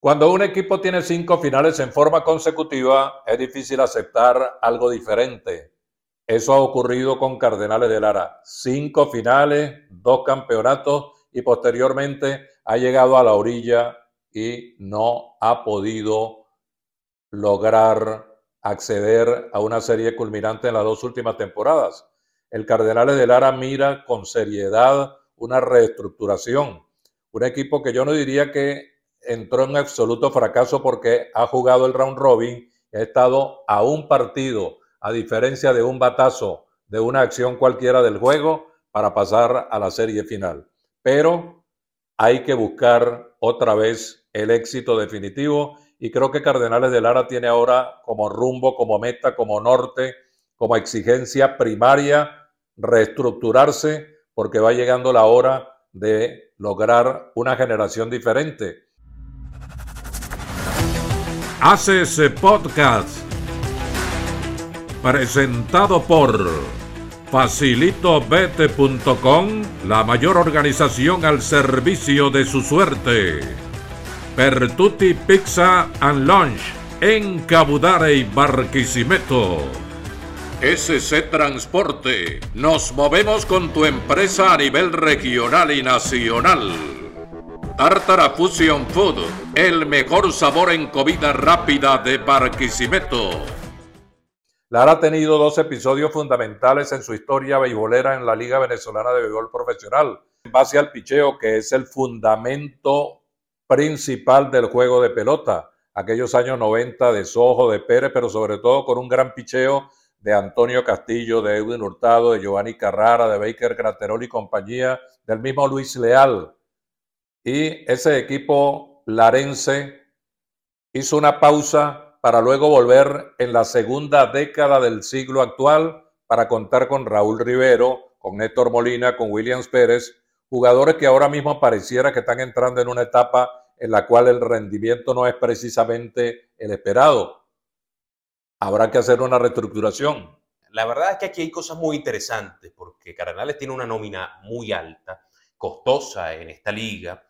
Cuando un equipo tiene cinco finales en forma consecutiva, es difícil aceptar algo diferente. Eso ha ocurrido con Cardenales de Lara. Cinco finales, dos campeonatos y posteriormente ha llegado a la orilla y no ha podido lograr acceder a una serie culminante en las dos últimas temporadas. El Cardenales de Lara mira con seriedad una reestructuración. Un equipo que yo no diría que entró en absoluto fracaso porque ha jugado el round robin ha estado a un partido, a diferencia de un batazo de una acción cualquiera del juego, para pasar a la serie final. Pero hay que buscar otra vez el éxito definitivo y creo que Cardenales de Lara tiene ahora como rumbo, como meta, como norte, como exigencia primaria reestructurarse porque va llegando la hora de lograr una generación diferente ese Podcast. Presentado por facilitobete.com, la mayor organización al servicio de su suerte. Pertuti Pizza and Lunch en Cabudare y Barquisimeto. SC Transporte. Nos movemos con tu empresa a nivel regional y nacional. Tartara Fusion Food, el mejor sabor en comida rápida de Barquisimeto. Lara ha tenido dos episodios fundamentales en su historia beisbolera en la Liga Venezolana de Béisbol Profesional, en base al picheo, que es el fundamento principal del juego de pelota. Aquellos años 90 de Sojo, de Pérez, pero sobre todo con un gran picheo de Antonio Castillo, de Edwin Hurtado, de Giovanni Carrara, de Baker Graterol y compañía, del mismo Luis Leal y ese equipo larense hizo una pausa para luego volver en la segunda década del siglo actual para contar con Raúl Rivero, con Néstor Molina, con Williams Pérez, jugadores que ahora mismo pareciera que están entrando en una etapa en la cual el rendimiento no es precisamente el esperado. Habrá que hacer una reestructuración. La verdad es que aquí hay cosas muy interesantes porque Cardenales tiene una nómina muy alta, costosa en esta liga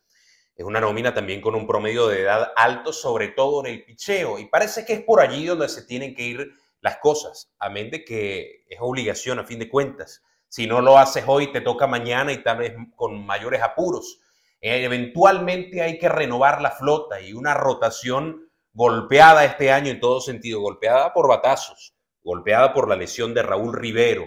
es una nómina también con un promedio de edad alto, sobre todo en el picheo. Y parece que es por allí donde se tienen que ir las cosas, a de que es obligación a fin de cuentas. Si no lo haces hoy, te toca mañana y tal vez con mayores apuros. Eh, eventualmente hay que renovar la flota y una rotación golpeada este año en todo sentido, golpeada por batazos, golpeada por la lesión de Raúl Rivero.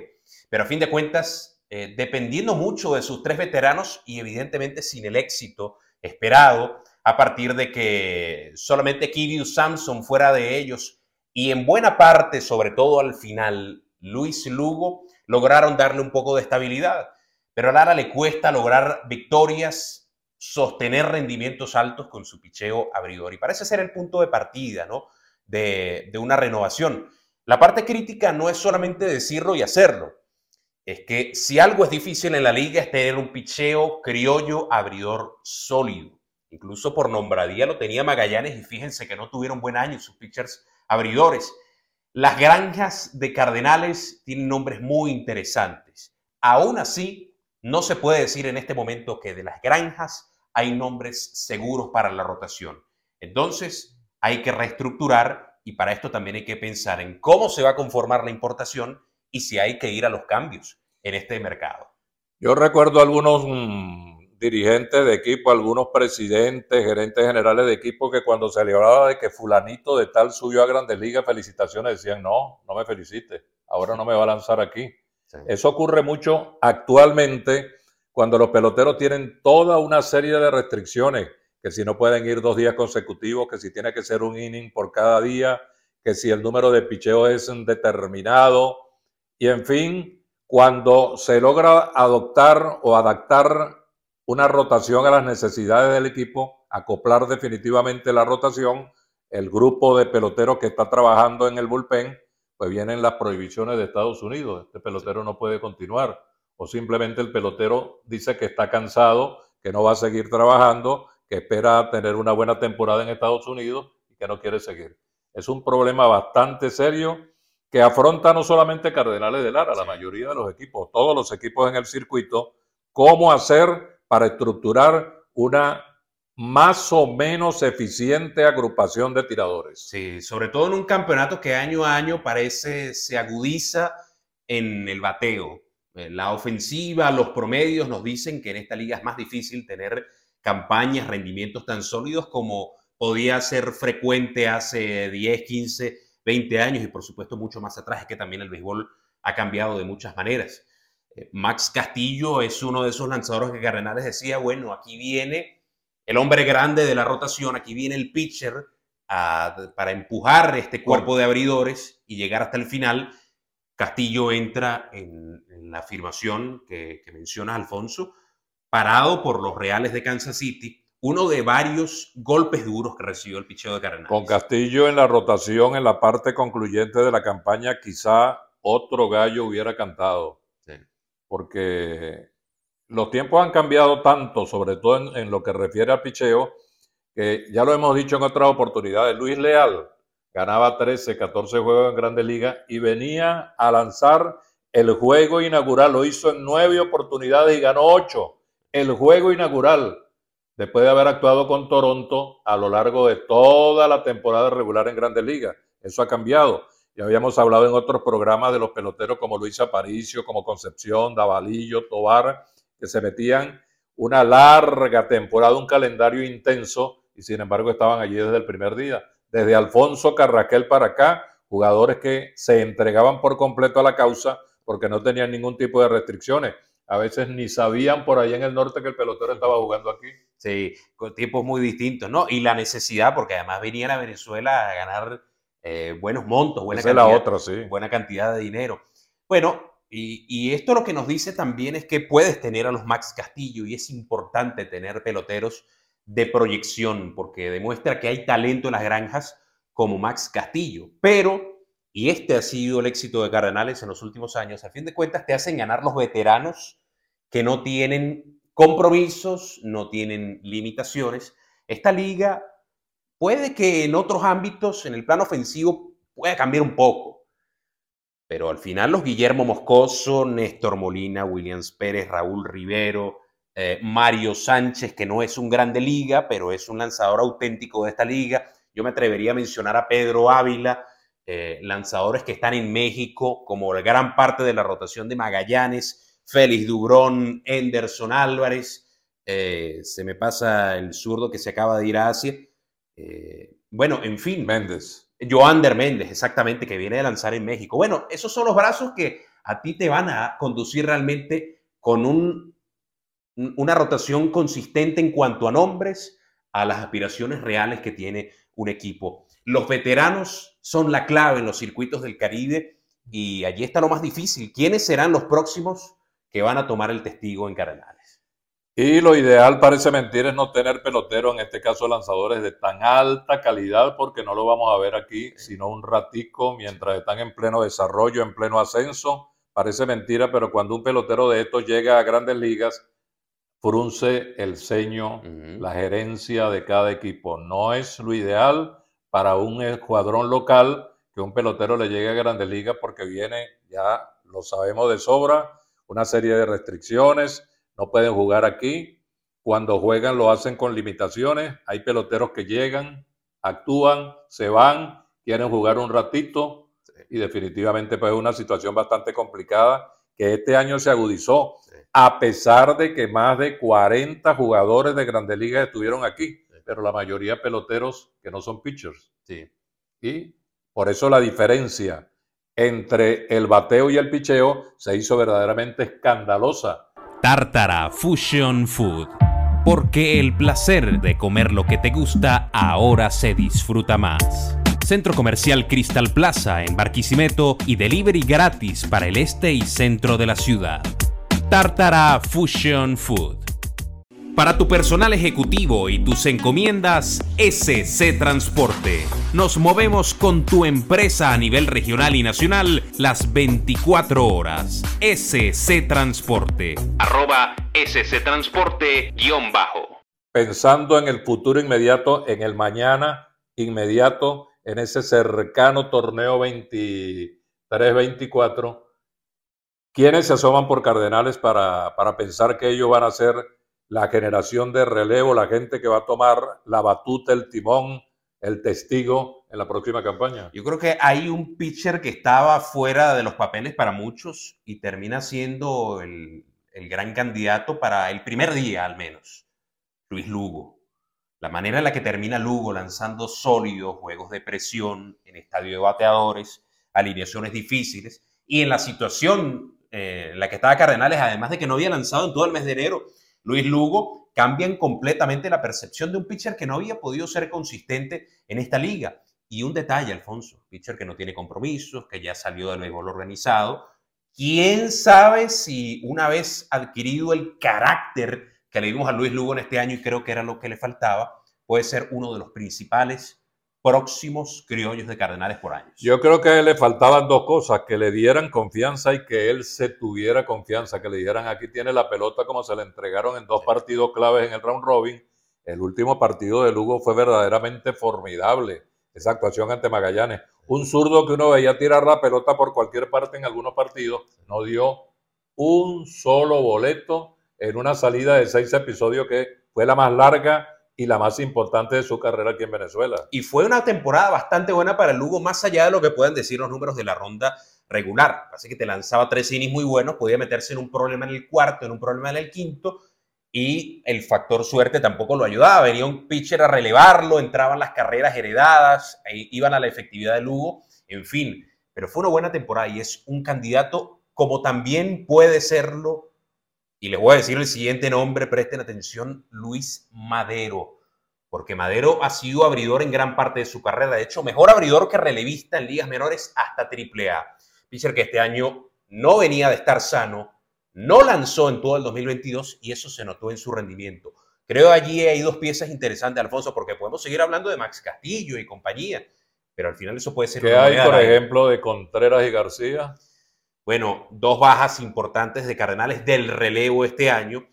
Pero a fin de cuentas, eh, dependiendo mucho de sus tres veteranos y evidentemente sin el éxito esperado a partir de que solamente Kiryu Samson fuera de ellos y en buena parte, sobre todo al final, Luis Lugo lograron darle un poco de estabilidad. Pero a Lara le cuesta lograr victorias, sostener rendimientos altos con su picheo abridor. Y parece ser el punto de partida ¿no? de, de una renovación. La parte crítica no es solamente decirlo y hacerlo. Es que si algo es difícil en la liga es tener un picheo criollo abridor sólido. Incluso por nombradía lo tenía Magallanes y fíjense que no tuvieron buen año sus pitchers abridores. Las granjas de Cardenales tienen nombres muy interesantes. Aún así, no se puede decir en este momento que de las granjas hay nombres seguros para la rotación. Entonces, hay que reestructurar y para esto también hay que pensar en cómo se va a conformar la importación y si hay que ir a los cambios en este mercado. Yo recuerdo algunos mm, dirigentes de equipo, algunos presidentes, gerentes generales de equipo que cuando se le hablaba de que fulanito de tal subió a Grandes Ligas, felicitaciones, decían, no, no me felicite, ahora no me va a lanzar aquí. Eso ocurre mucho actualmente cuando los peloteros tienen toda una serie de restricciones, que si no pueden ir dos días consecutivos, que si tiene que ser un inning por cada día, que si el número de picheo es determinado, y en fin, cuando se logra adoptar o adaptar una rotación a las necesidades del equipo, acoplar definitivamente la rotación, el grupo de peloteros que está trabajando en el bullpen, pues vienen las prohibiciones de Estados Unidos. Este pelotero no puede continuar. O simplemente el pelotero dice que está cansado, que no va a seguir trabajando, que espera tener una buena temporada en Estados Unidos y que no quiere seguir. Es un problema bastante serio que afronta no solamente Cardenales de Lara, la mayoría de los equipos, todos los equipos en el circuito, cómo hacer para estructurar una más o menos eficiente agrupación de tiradores. Sí, sobre todo en un campeonato que año a año parece se agudiza en el bateo. Eh, la ofensiva, los promedios nos dicen que en esta liga es más difícil tener campañas, rendimientos tan sólidos como podía ser frecuente hace 10, 15, 20 años y por supuesto mucho más atrás, es que también el béisbol ha cambiado de muchas maneras. Eh, Max Castillo es uno de esos lanzadores que Cardenales decía, bueno, aquí viene el hombre grande de la rotación, aquí viene el pitcher para empujar este cuerpo de abridores y llegar hasta el final. Castillo entra en, la afirmación que, que mencionas, Alfonso, parado por los Reales de Kansas City, uno de varios golpes duros que recibió el picheo de Cardenales. Con Castillo en la rotación, en la parte concluyente de la campaña, quizá otro gallo hubiera cantado. Porque los tiempos han cambiado tanto, sobre todo en, lo que refiere al picheo, que ya lo hemos dicho en otras oportunidades. Luis Leal ganaba 13, 14 juegos en Grandes Ligas y venía a lanzar el juego inaugural. Lo hizo en nueve oportunidades y ganó ocho. El juego inaugural, después de haber actuado con Toronto a lo largo de toda la temporada regular en Grandes Ligas. Eso ha cambiado. Ya habíamos hablado en otros programas de los peloteros como Luis Aparicio, como Concepción, Davalillo, Tobar, que se metían una larga temporada, un calendario intenso, y sin embargo estaban allí desde el primer día. Desde Alfonso Carraquel para acá, jugadores que se entregaban por completo a la causa porque no tenían ningún tipo de restricciones. A veces ni sabían por allá en el norte que el pelotero estaba jugando aquí. Sí, con tiempos muy distintos, ¿no? Y la necesidad, porque además venían a Venezuela a ganar eh, buenos montos, buena cantidad, la otra, sí. buena cantidad de dinero. Bueno, y, esto lo que nos dice también es que puedes tener a los Max Castillo y es importante tener peloteros de proyección porque demuestra que hay talento en las granjas como Max Castillo. Pero, y este ha sido el éxito de Cardenales en los últimos años, a fin de cuentas te hacen ganar los veteranos que no tienen compromisos, no tienen limitaciones. Esta liga Puede que en otros ámbitos, en el plano ofensivo, pueda cambiar un poco. Pero al final los Guillermo Moscoso, Néstor Molina, Williams Pérez, Raúl Rivero, eh, Mario Sánchez, que no es un grande liga, pero es un lanzador auténtico de esta liga. Yo me atrevería a mencionar a Pedro Ávila, eh, lanzadores que están en México, como gran parte de la rotación de Magallanes, Félix Dubrón, Enderson Álvarez, eh, se me pasa el zurdo que se acaba de ir a Asia. Eh, bueno, en fin. Méndez. Joander Méndez, exactamente, que viene de lanzar en México. Bueno, esos son los brazos que a ti te van a conducir realmente con un, una rotación consistente en cuanto a nombres, a las aspiraciones reales que tiene un equipo. Los veteranos son la clave en los circuitos del Caribe y allí está lo más difícil. ¿Quiénes serán los próximos que van a tomar el testigo en Cardenales? Y lo ideal parece mentir es no tener peloteros, en este caso lanzadores de tan alta calidad, porque no lo vamos a ver aquí, sino un ratico mientras están en pleno desarrollo, en pleno ascenso. Parece mentira, pero cuando un pelotero de estos llega a grandes ligas, frunce el ceño, la gerencia de cada equipo. No es lo ideal para un escuadrón local que un pelotero le llegue a grandes ligas porque viene, ya lo sabemos de sobra, una serie de restricciones no pueden jugar aquí. Cuando juegan lo hacen con limitaciones. Hay peloteros que llegan, actúan, se van, quieren jugar un ratito y definitivamente pues es una situación bastante complicada que este año se agudizó, a pesar de que más de 40 jugadores de Grandes Ligas estuvieron aquí, pero la mayoría peloteros que no son pitchers. Sí. Y por eso la diferencia entre el bateo y el picheo se hizo verdaderamente escandalosa Tartara Fusion Food. Porque el placer de comer lo que te gusta ahora se disfruta más. Centro Comercial Crystal Plaza en Barquisimeto y delivery gratis para el este y centro de la ciudad. Tartara Fusion Food. Para tu personal ejecutivo y tus encomiendas, SC Transporte. Nos movemos con tu empresa a nivel regional y nacional las 24 horas. SC Transporte. Arroba SC Transporte guion bajo. Pensando en el futuro inmediato, en el mañana inmediato, en ese cercano torneo 23-24, ¿quiénes se asoman por Cardenales para, para pensar que ellos van a ser la generación de relevo, la gente que va a tomar la batuta, el timón, el testigo en la próxima campaña. Yo creo que hay un pitcher que estaba fuera de los papeles para muchos y termina siendo el, el gran candidato para el primer día al menos, Luis Lugo. La manera en la que termina Lugo lanzando sólidos, juegos de presión en estadio de bateadores, alineaciones difíciles y en la situación eh, en la que estaba Cardenales, además de que no había lanzado en todo el mes de enero, Luis Lugo cambian completamente la percepción de un pitcher que no había podido ser consistente en esta liga. Y un detalle, Alfonso, pitcher que no tiene compromisos, que ya salió del béisbol organizado. ¿Quién sabe si una vez adquirido el carácter que le dimos a Luis Lugo en este año y creo que era lo que le faltaba, puede ser uno de los principales próximos criollos de Cardenales por años. Yo creo que le faltaban dos cosas, que le dieran confianza y que él se tuviera confianza, que le dieran aquí tiene la pelota como se le entregaron en dos partidos claves en el round robin. El último partido de Lugo fue verdaderamente formidable, esa actuación ante Magallanes. Un zurdo que uno veía tirar la pelota por cualquier parte en algunos partidos, no dio un solo boleto en una salida de seis episodios que fue la más larga y la más importante de su carrera aquí en Venezuela. Y fue una temporada bastante buena para el Lugo, más allá de lo que puedan decir los números de la ronda regular. Así que te lanzaba tres innings muy buenos, podía meterse en un problema en el cuarto, en un problema en el quinto, y el factor suerte tampoco lo ayudaba. Venía un pitcher a relevarlo, entraban las carreras heredadas, iban a la efectividad de Lugo, en fin. Pero fue una buena temporada y es un candidato como también puede serlo y les voy a decir el siguiente nombre, presten atención, Luis Madero, porque Madero ha sido abridor en gran parte de su carrera, de hecho, mejor abridor que relevista en ligas menores hasta AAA. Pitcher que este año no venía de estar sano, no lanzó en todo el 2022 y eso se notó en su rendimiento. Creo allí hay dos piezas interesantes, Alfonso, porque podemos seguir hablando de Max Castillo y compañía, pero al final eso puede ser... ¿Qué hay, por ejemplo, de Contreras y García? Bueno, dos bajas importantes de Cardenales del relevo este año.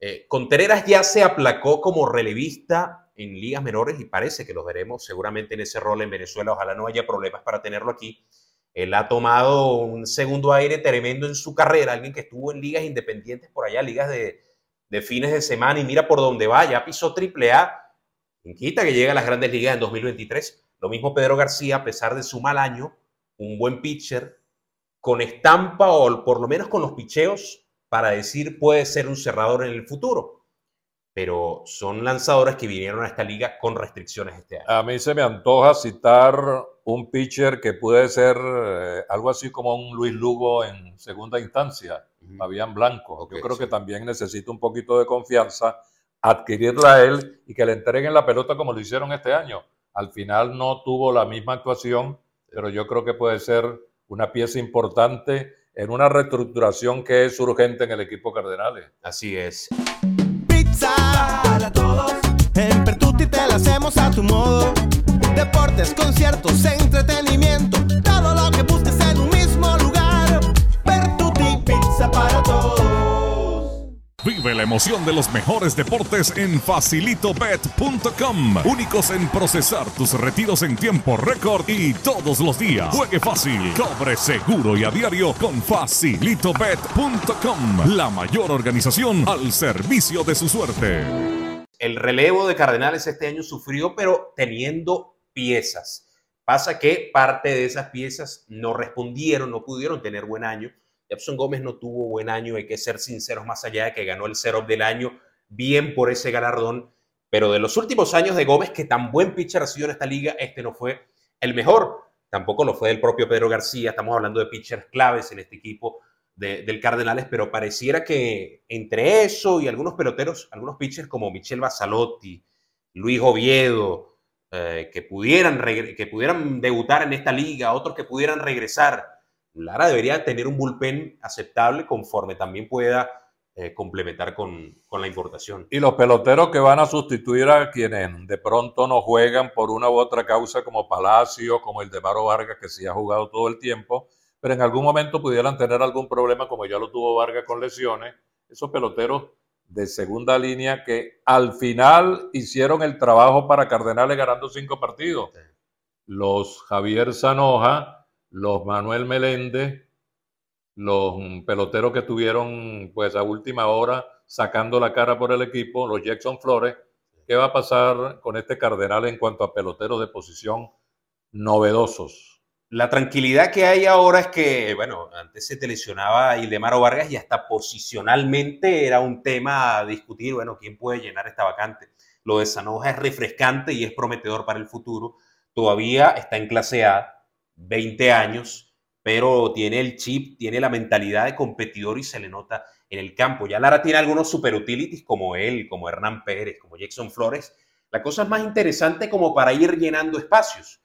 Eh, Contreras ya se aplacó como relevista en ligas menores y parece que lo veremos seguramente en ese rol en Venezuela. Ojalá no haya problemas para tenerlo aquí. Él ha tomado un segundo aire tremendo en su carrera, alguien que estuvo en ligas independientes por allá, ligas de, fines de semana y mira por dónde va, ya pisó triple A. Quita que llega a las grandes ligas en 2023. Lo mismo Pedro García, a pesar de su mal año, un buen pitcher, con estampa o por lo menos con los picheos para decir puede ser un cerrador en el futuro. Pero son lanzadores que vinieron a esta liga con restricciones este año. A mí se me antoja citar un pitcher que puede ser eh, algo así como un Luis Lugo en segunda instancia, Fabián Blanco. Yo creo que también necesita un poquito de confianza, adquirirla a él y que le entreguen la pelota como lo hicieron este año. Al final no tuvo la misma actuación, pero yo creo que puede ser una pieza importante en una reestructuración que es urgente en el equipo Cardenales. Así es. Pizza para todos. En Pertuti te la hacemos a tu modo. Deportes, conciertos, entretenimiento. Todo lo que busques en un La emoción de los mejores deportes en facilitobet.com. Únicos en procesar tus retiros en tiempo récord y todos los días. Juegue fácil, cobre seguro y a diario con facilitobet.com. La mayor organización al servicio de su suerte. El relevo de Cardenales este año sufrió, pero teniendo piezas. Pasa que parte de esas piezas no respondieron, no pudieron tener buen año Epson Gómez no tuvo buen año, hay que ser sinceros, más allá de que ganó el Zero del año, bien por ese galardón, pero de los últimos años de Gómez, que tan buen pitcher ha sido en esta liga, este no fue el mejor. Tampoco lo fue el propio Pedro García, estamos hablando de pitchers claves en este equipo del Cardenales, pero pareciera que entre eso y algunos peloteros, algunos pitchers como Michel Basalotti, Luis Oviedo, eh, que, pudieran que pudieran debutar en esta liga, otros que pudieran regresar, Lara debería tener un bullpen aceptable conforme también pueda eh, complementar con, la importación. Y los peloteros que van a sustituir a quienes de pronto no juegan por una u otra causa, como Palacio, como el de Maro Vargas, que sí ha jugado todo el tiempo, pero en algún momento pudieran tener algún problema, como ya lo tuvo Vargas con lesiones. Esos peloteros de segunda línea que al final hicieron el trabajo para Cardenales ganando cinco partidos. Los Javier Zanoja los Manuel Meléndez, los peloteros que tuvieron pues a última hora, sacando la cara por el equipo, los Jackson Flores. ¿Qué va a pasar con este Cardenal en cuanto a peloteros de posición novedosos? La tranquilidad que hay ahora es que, bueno, antes se te lesionaba Ildemaro Vargas y hasta posicionalmente era un tema a discutir, bueno, quién puede llenar esta vacante. Lo de Sanoja es refrescante y es prometedor para el futuro. Todavía está en clase A, 20 años, pero tiene el chip, tiene la mentalidad de competidor y se le nota en el campo. Ya Lara tiene algunos super utilities como él, como Hernán Pérez, como Jackson Flores. La cosa es más interesante como para ir llenando espacios,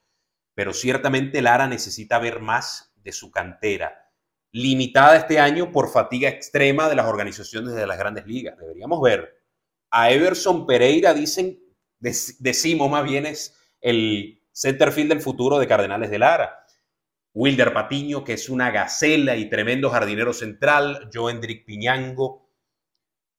pero ciertamente Lara necesita ver más de su cantera, limitada este año por fatiga extrema de las organizaciones de las grandes ligas. Deberíamos ver a Everson Pereira, dicen, decimos más bien es el centerfield del futuro de Cardenales de Lara. Wilder Patiño, que es una gacela y tremendo jardinero central, Joe Hendrik Piñango,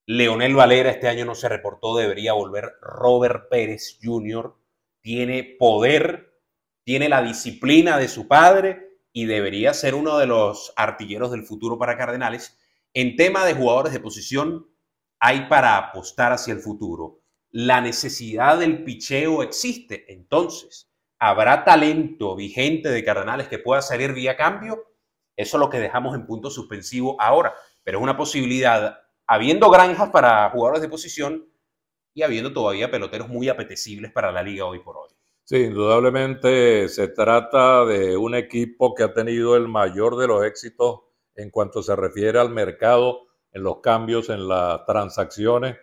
Leonel Valera, este año no se reportó, debería volver Robert Pérez Jr., tiene poder, tiene la disciplina de su padre y debería ser uno de los artilleros del futuro para Cardenales. En tema de jugadores de posición, hay para apostar hacia el futuro. La necesidad del picheo existe, entonces ¿Habrá talento vigente de Cardenales que pueda salir vía cambio? Eso es lo que dejamos en punto suspensivo ahora, pero es una posibilidad, habiendo granjas para jugadores de posición y habiendo todavía peloteros muy apetecibles para la liga hoy por hoy. Sí, indudablemente se trata de un equipo que ha tenido el mayor de los éxitos en cuanto se refiere al mercado, en los cambios, en las transacciones.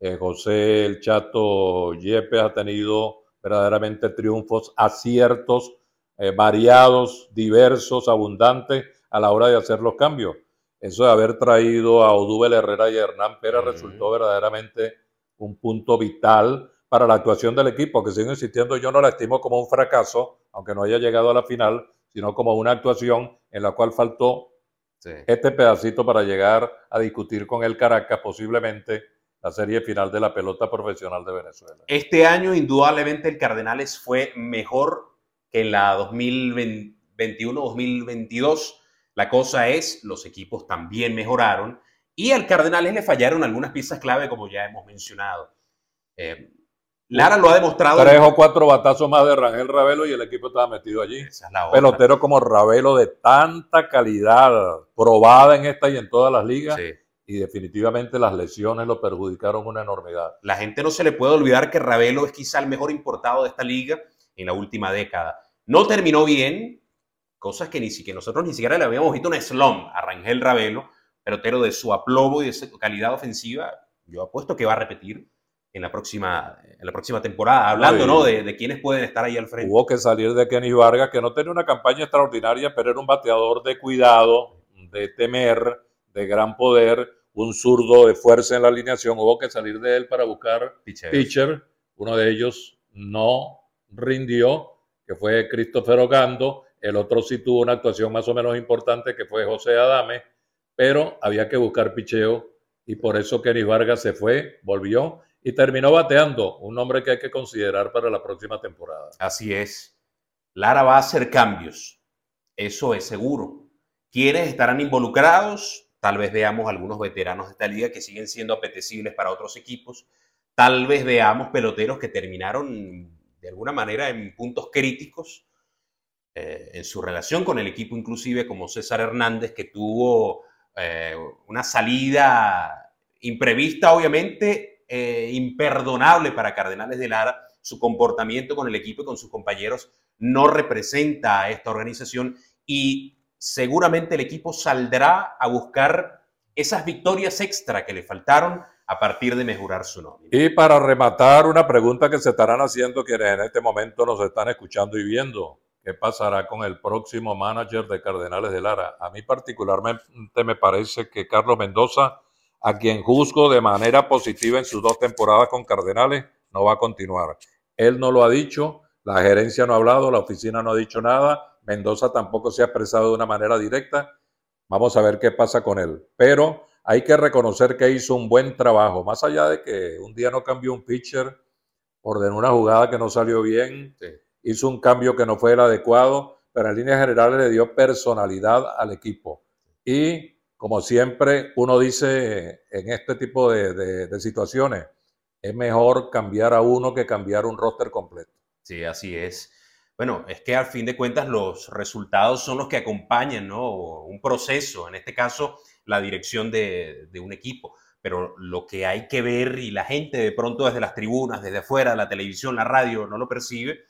Eh, José El Chato Yepes ha tenido verdaderamente triunfos, aciertos eh, variados, diversos, abundantes a la hora de hacer los cambios. Eso de haber traído a Odúbel Herrera y a Hernán Pérez resultó verdaderamente un punto vital para la actuación del equipo, que sigue insistiendo, yo no la estimo como un fracaso, aunque no haya llegado a la final, sino como una actuación en la cual faltó este pedacito para llegar a discutir con el Caracas posiblemente la serie final de la pelota profesional de Venezuela. Este año, indudablemente, el Cardenales fue mejor que en la 2021-2022. La cosa es, los equipos también mejoraron y al Cardenales le fallaron algunas piezas clave, como ya hemos mencionado. Eh, Lara lo ha demostrado. Tres o cuatro batazos más de Rangel Ravelo y el equipo estaba metido allí. Pelotero como Ravelo de tanta calidad, probada en esta y en todas las ligas. Sí y definitivamente las lesiones lo perjudicaron una enormidad. La gente no se le puede olvidar que Ravelo es quizá el mejor importado de esta liga en la última década. No terminó bien, cosas que ni siquiera nosotros ni siquiera le habíamos visto un slump a Rangel Ravelo, pero de su aplomo y de su calidad ofensiva, yo apuesto que va a repetir en la próxima, en la próxima temporada, hablando ¿no? De, de quiénes pueden estar ahí al frente. Hubo que salir de Kenny Vargas, que no tenía una campaña extraordinaria, pero era un bateador de cuidado, de temer, de gran poder, un zurdo de fuerza en la alineación, hubo que salir de él para buscar pitcher. Uno de ellos no rindió, que fue Christopher Ogando. El otro sí tuvo una actuación más o menos importante, que fue José Adame, pero había que buscar picheo y por eso Kenny Vargas se fue, volvió y terminó bateando, un nombre que hay que considerar para la próxima temporada. Así es. Lara va a hacer cambios, eso es seguro. ¿Quiénes estarán involucrados? Tal vez veamos algunos veteranos de esta liga que siguen siendo apetecibles para otros equipos. Tal vez veamos peloteros que terminaron de alguna manera en puntos críticos eh, en su relación con el equipo, inclusive como César Hernández, que tuvo eh, una salida imprevista, obviamente, eh, imperdonable para Cardenales de Lara. Su comportamiento con el equipo y con sus compañeros no representa a esta organización y seguramente el equipo saldrá a buscar esas victorias extra que le faltaron a partir de mejorar su nombre. Y para rematar, una pregunta que se estarán haciendo quienes en este momento nos están escuchando y viendo. ¿Qué pasará con el próximo manager de Cardenales de Lara? A mí particularmente me parece que Carlos Mendoza, a quien juzgo de manera positiva en sus dos temporadas con Cardenales, no va a continuar. Él no lo ha dicho, la gerencia no ha hablado, la oficina no ha dicho nada, Mendoza tampoco se ha expresado de una manera directa. Vamos a ver qué pasa con él. Pero hay que reconocer que hizo un buen trabajo, más allá de que un día no cambió un pitcher, ordenó una jugada que no salió bien, hizo un cambio que no fue el adecuado, pero en líneas generales le dio personalidad al equipo. Y como siempre uno dice en este tipo de, situaciones, es mejor cambiar a uno que cambiar un roster completo. Sí, así es. Bueno, es que al fin de cuentas los resultados son los que acompañan ¿no? un proceso, en este caso la dirección de, un equipo. Pero lo que hay que ver y la gente de pronto desde las tribunas, desde afuera, la televisión, la radio, no lo percibe,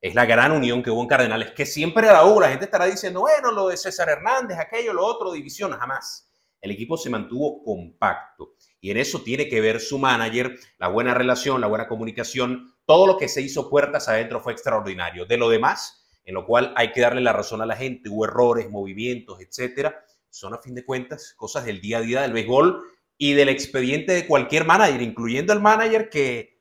es la gran unión que hubo en Cardenales, que siempre la hubo. La gente estará diciendo, bueno, lo de César Hernández, aquello, lo otro, división, jamás. El equipo se mantuvo compacto. Y en eso tiene que ver su manager, la buena relación, la buena comunicación. Todo lo que se hizo puertas adentro fue extraordinario. De lo demás, en lo cual hay que darle la razón a la gente, hubo errores, movimientos, etcétera. Son a fin de cuentas cosas del día a día del béisbol y del expediente de cualquier manager, incluyendo el manager que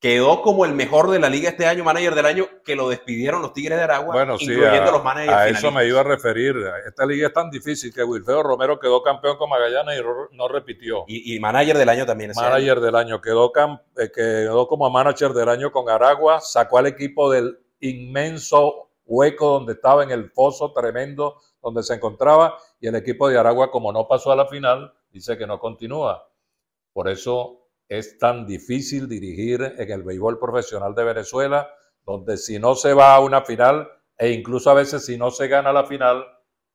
quedó como el mejor de la liga este año, manager del año, que lo despidieron los Tigres de Aragua, bueno, incluyendo los managers. A eso me iba a referir. Esta liga es tan difícil que Wilfredo Romero quedó campeón con Magallanes y no repitió. Y, manager del año también. Manager del año. Quedó, eh, quedó como manager del año con Aragua, sacó al equipo del inmenso hueco donde estaba en el foso tremendo donde se encontraba y el equipo de Aragua como no pasó a la final dice que no continúa. Por eso es tan difícil dirigir en el béisbol profesional de Venezuela, donde si no se va a una final e incluso a veces si no se gana la final,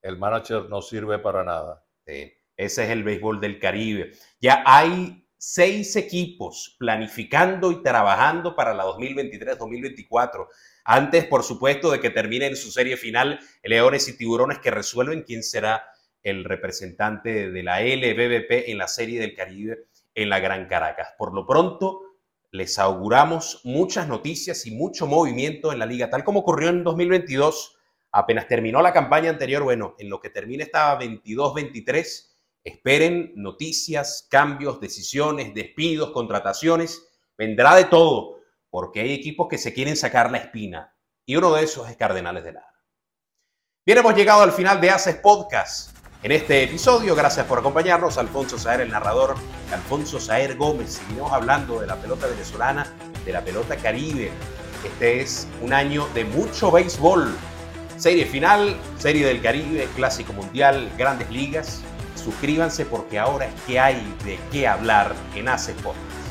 el manager no sirve para nada. ese es el béisbol del Caribe. Ya hay seis equipos planificando y trabajando para la 2023-2024. Antes, por supuesto, de que terminen su serie final, Leones y Tiburones que resuelven quién será el representante de la LBBP en la serie del Caribe en la Gran Caracas. Por lo pronto, les auguramos muchas noticias y mucho movimiento en la liga, tal como ocurrió en 2022. Apenas terminó la campaña anterior, bueno, en lo que termina esta 22-23, esperen noticias, cambios, decisiones, despidos, contrataciones, vendrá de todo, porque hay equipos que se quieren sacar la espina, y uno de esos es Cardenales de Lara. Bien, hemos llegado al final de Haces Podcast en este episodio. Gracias por acompañarnos. Alfonso Saer, el narrador, Alfonso Saer Gómez. Seguimos hablando de la pelota venezolana, de la pelota caribe. Este es un año de mucho béisbol. Serie final, Serie del Caribe, Clásico Mundial, Grandes Ligas. Suscríbanse porque ahora es que hay de qué hablar en Podcast.